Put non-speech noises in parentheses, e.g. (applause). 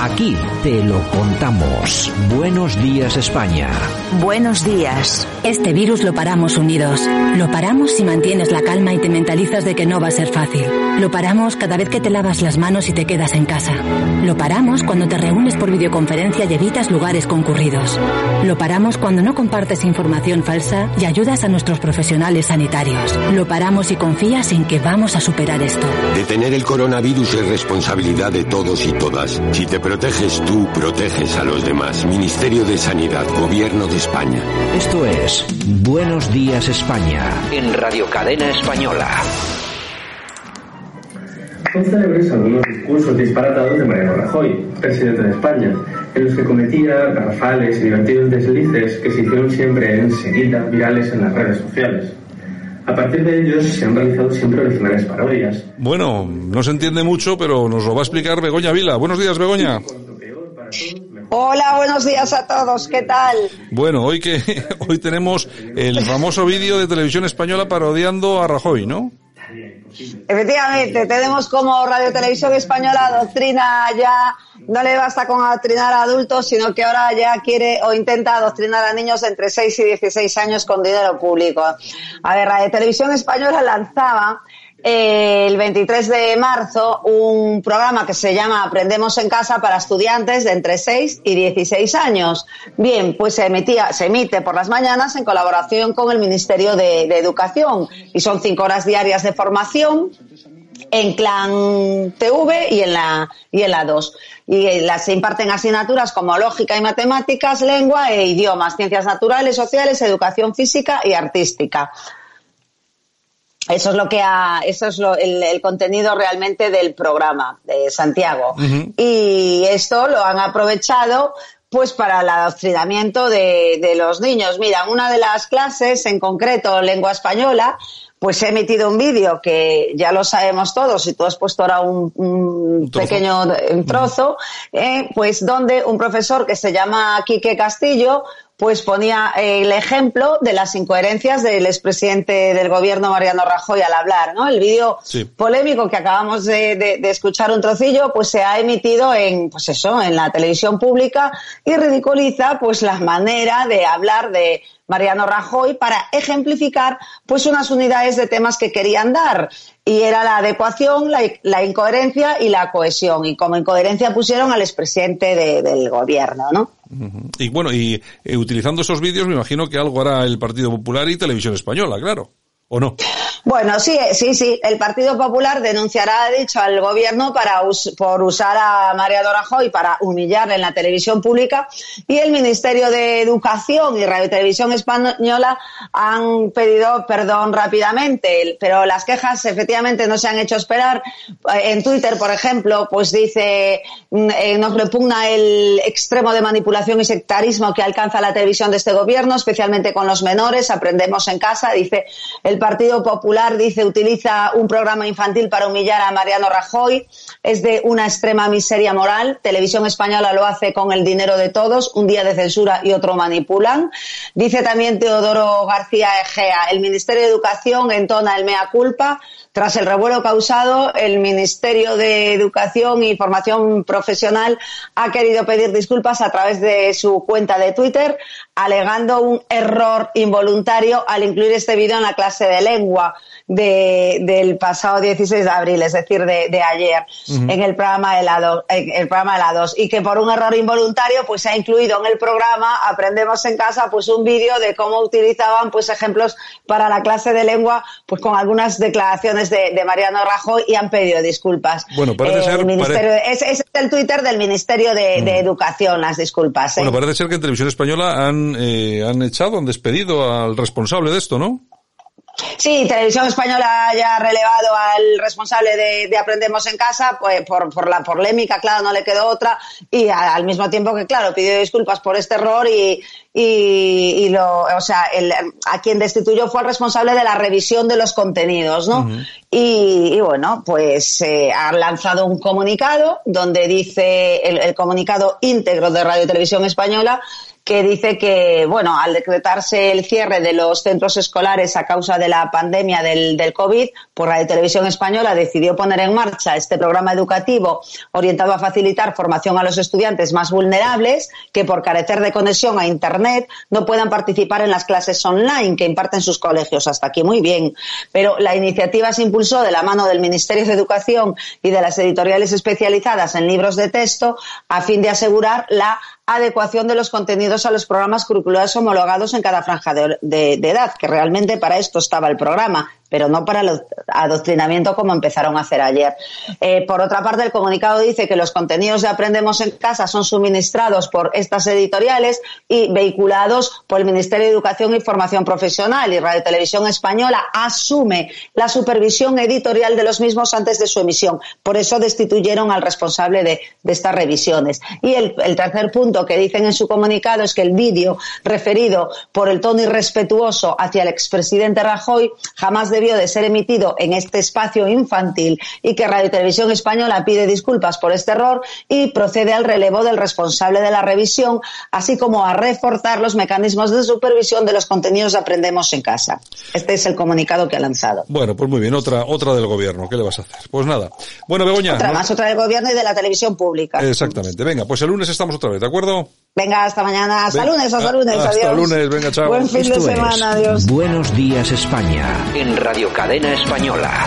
Aquí te lo contamos. Buenos días España. Buenos días. Este virus lo paramos unidos. Lo paramos si mantienes la calma y te mentalizas de que no va a ser fácil. Lo paramos cada vez que te lavas las manos y te quedas en casa. Lo paramos cuando te reúnes por videoconferencia y evitas lugares concurridos. Lo paramos cuando no compartes información falsa y ayudas a nuestros profesionales sanitarios. Lo paramos y confías en que vamos a superar esto. Detener el coronavirus es responsabilidad de todos y todas. Si te proteges tú, proteges a los demás. Ministerio de Sanidad, Gobierno de España. Esto es Buenos días España en Radio Cadena Española. Son célebres algunos discursos disparatados de Mariano Rajoy, presidente de España, en los que cometía garrafales y divertidos deslices que se hicieron siempre enseguida virales en las redes sociales. A partir de ellos se han realizado siempre originales parodias. Bueno, no se entiende mucho, pero nos lo va a explicar Begoña Vila. Buenos días, Begoña. Hola, buenos días a todos. ¿Qué tal? Bueno, hoy que (laughs) hoy tenemos el famoso vídeo de televisión española parodiando a Rajoy, ¿no? Efectivamente, tenemos como Radio Televisión Española doctrina ya, no le basta con adoctrinar a adultos, sino que ahora ya quiere o intenta adoctrinar a niños entre 6 y 16 años con dinero público. A ver, Radio Televisión Española lanzaba el 23 de marzo un programa que se llama Aprendemos en casa para estudiantes de entre 6 y 16 años. Bien, pues se emitía, se emite por las mañanas en colaboración con el Ministerio de, Educación y son cinco horas diarias de formación en Clan TV y en la y en la 2. Y las se imparten asignaturas como lógica y matemáticas, lengua e idiomas, ciencias naturales, sociales, educación física y artística. Eso es lo que ha, eso es lo, el, el, contenido realmente del programa de Santiago. Uh -huh. Y esto lo han aprovechado pues para el adoctrinamiento de, de, los niños. Mira, una de las clases, en concreto lengua española, pues he emitido un vídeo que ya lo sabemos todos y tú has puesto ahora un, pequeño un trozo, eh, pues donde un profesor que se llama Quique Castillo pues ponía el ejemplo de las incoherencias del expresidente del gobierno Mariano Rajoy al hablar, ¿no? El vídeo sí. polémico que acabamos de, de, de, escuchar un trocillo, pues se ha emitido en, pues eso, en la televisión pública y ridiculiza, pues la manera de hablar de Mariano Rajoy para ejemplificar, pues unas unidades de temas que querían dar y era la adecuación, la, la, incoherencia y la cohesión. Y como incoherencia pusieron al expresidente de, del gobierno, ¿no? Y bueno, y eh, utilizando esos vídeos me imagino que algo hará el Partido Popular y Televisión Española, claro. ¿O no? Bueno, sí, sí, sí. El Partido Popular denunciará, ha dicho, al gobierno para us por usar a María Rajoy para humillar en la televisión pública y el Ministerio de Educación y Radio Televisión Española han pedido perdón rápidamente, pero las quejas efectivamente no se han hecho esperar. En Twitter, por ejemplo, pues dice, eh, nos repugna el extremo de manipulación y sectarismo que alcanza la televisión de este gobierno, especialmente con los menores. Aprendemos en casa, dice el Partido Popular dice utiliza un programa infantil para humillar a Mariano Rajoy. Es de una extrema miseria moral. Televisión Española lo hace con el dinero de todos. Un día de censura y otro manipulan. Dice también Teodoro García Egea. El Ministerio de Educación entona el mea culpa. Tras el revuelo causado, el Ministerio de Educación y Formación Profesional ha querido pedir disculpas a través de su cuenta de Twitter, alegando un error involuntario al incluir este vídeo en la clase de lengua de, del pasado 16 de abril, es decir, de, de ayer, uh -huh. en el programa de la 2, el programa de la 2, y que por un error involuntario, pues se ha incluido en el programa Aprendemos en casa, pues un vídeo de cómo utilizaban, pues ejemplos para la clase de lengua, pues con algunas declaraciones de, de Mariano Rajoy y han pedido disculpas. Bueno, parece eh, ser. Ministerio, pare... ese, es el Twitter del Ministerio de, uh -huh. de Educación, las disculpas. ¿eh? Bueno, parece ser que en Televisión Española han, eh, han echado, han despedido al responsable de esto, ¿no? Sí, Televisión Española ya ha relevado al responsable de, de Aprendemos en Casa, pues por, por, la polémica, claro, no le quedó otra, y a, al mismo tiempo que, claro, pidió disculpas por este error y, y, y lo, o sea, el, a quien destituyó fue el responsable de la revisión de los contenidos, ¿no? Uh -huh. y, y, bueno, pues eh, ha lanzado un comunicado donde dice el, el comunicado íntegro de Radio Televisión Española que dice que, bueno, al decretarse el cierre de los centros escolares a causa de la pandemia del, del COVID, por Radio Televisión Española decidió poner en marcha este programa educativo orientado a facilitar formación a los estudiantes más vulnerables que por carecer de conexión a Internet no puedan participar en las clases online que imparten sus colegios. Hasta aquí muy bien. Pero la iniciativa se impulsó de la mano del Ministerio de Educación y de las editoriales especializadas en libros de texto a fin de asegurar la adecuación de los contenidos a los programas curriculares homologados en cada franja de, de, edad, que realmente para esto estaba el programa, pero no para el adoctrinamiento como empezaron a hacer ayer. Eh, por otra parte, el comunicado dice que los contenidos de Aprendemos en Casa son suministrados por estas editoriales y vehiculados por el Ministerio de Educación y Formación Profesional y Radio Televisión Española asume la supervisión editorial de los mismos antes de su emisión. Por eso destituyeron al responsable de, de estas revisiones. Y el, tercer punto que dicen en su comunicado es que el vídeo referido por el tono irrespetuoso hacia el expresidente Rajoy jamás debió de ser emitido en este espacio infantil y que Radio Televisión Española pide disculpas por este error y procede al relevo del responsable de la revisión, así como a reforzar los mecanismos de supervisión de los contenidos de Aprendemos en Casa. Este es el comunicado que ha lanzado. Bueno, pues muy bien, otra, otra del gobierno. ¿Qué le vas a hacer? Pues nada. Bueno, Begoña. Otra ¿no? más, otra del gobierno y de la televisión pública. Exactamente. Venga, pues el lunes estamos otra vez, ¿de acuerdo? Venga, hasta mañana. Hasta lunes, hasta lunes. hasta adiós. lunes, venga, chao. Buen fin Esto de semana, es adiós. Buenos días España en Radio Cadena Española.